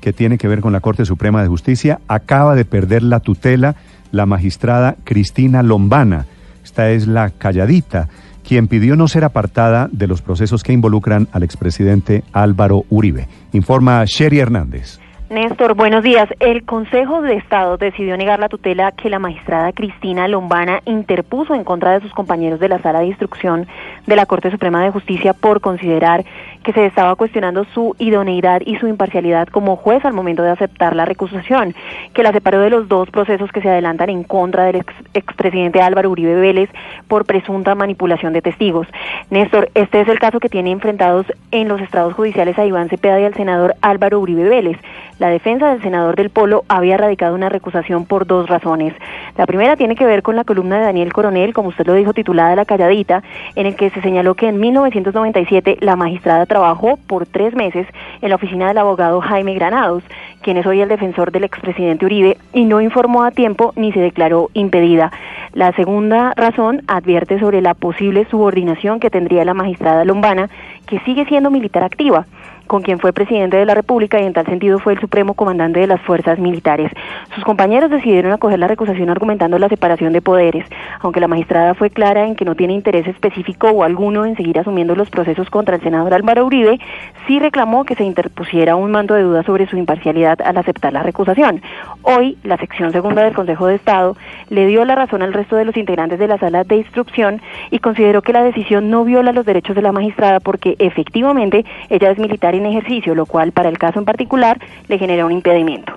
Que tiene que ver con la Corte Suprema de Justicia, acaba de perder la tutela la magistrada Cristina Lombana. Esta es la calladita, quien pidió no ser apartada de los procesos que involucran al expresidente Álvaro Uribe. Informa Sherry Hernández. Néstor, buenos días. El Consejo de Estado decidió negar la tutela que la magistrada Cristina Lombana interpuso en contra de sus compañeros de la Sala de Instrucción de la Corte Suprema de Justicia por considerar que se estaba cuestionando su idoneidad y su imparcialidad como juez al momento de aceptar la recusación, que la separó de los dos procesos que se adelantan en contra del ex, expresidente Álvaro Uribe Vélez por presunta manipulación de testigos. Néstor, este es el caso que tiene enfrentados en los estados judiciales a Iván Cepeda y al senador Álvaro Uribe Vélez. La defensa del senador del Polo había radicado una recusación por dos razones. La primera tiene que ver con la columna de Daniel Coronel, como usted lo dijo, titulada La Calladita, en el que se señaló que en 1997 la magistrada trabajó por tres meses en la oficina del abogado Jaime Granados, quien es hoy el defensor del expresidente Uribe, y no informó a tiempo ni se declaró impedida. La segunda razón advierte sobre la posible subordinación que tendría la magistrada Lombana, que sigue siendo militar activa con quien fue presidente de la República y en tal sentido fue el supremo comandante de las fuerzas militares. Sus compañeros decidieron acoger la recusación argumentando la separación de poderes, aunque la magistrada fue clara en que no tiene interés específico o alguno en seguir asumiendo los procesos contra el senador Álvaro Uribe, sí reclamó que se interpusiera un manto de duda sobre su imparcialidad al aceptar la recusación. Hoy, la sección segunda del Consejo de Estado le dio la razón al resto de los integrantes de la sala de instrucción y consideró que la decisión no viola los derechos de la magistrada porque efectivamente ella es militar y en ejercicio, lo cual para el caso en particular le genera un impedimento.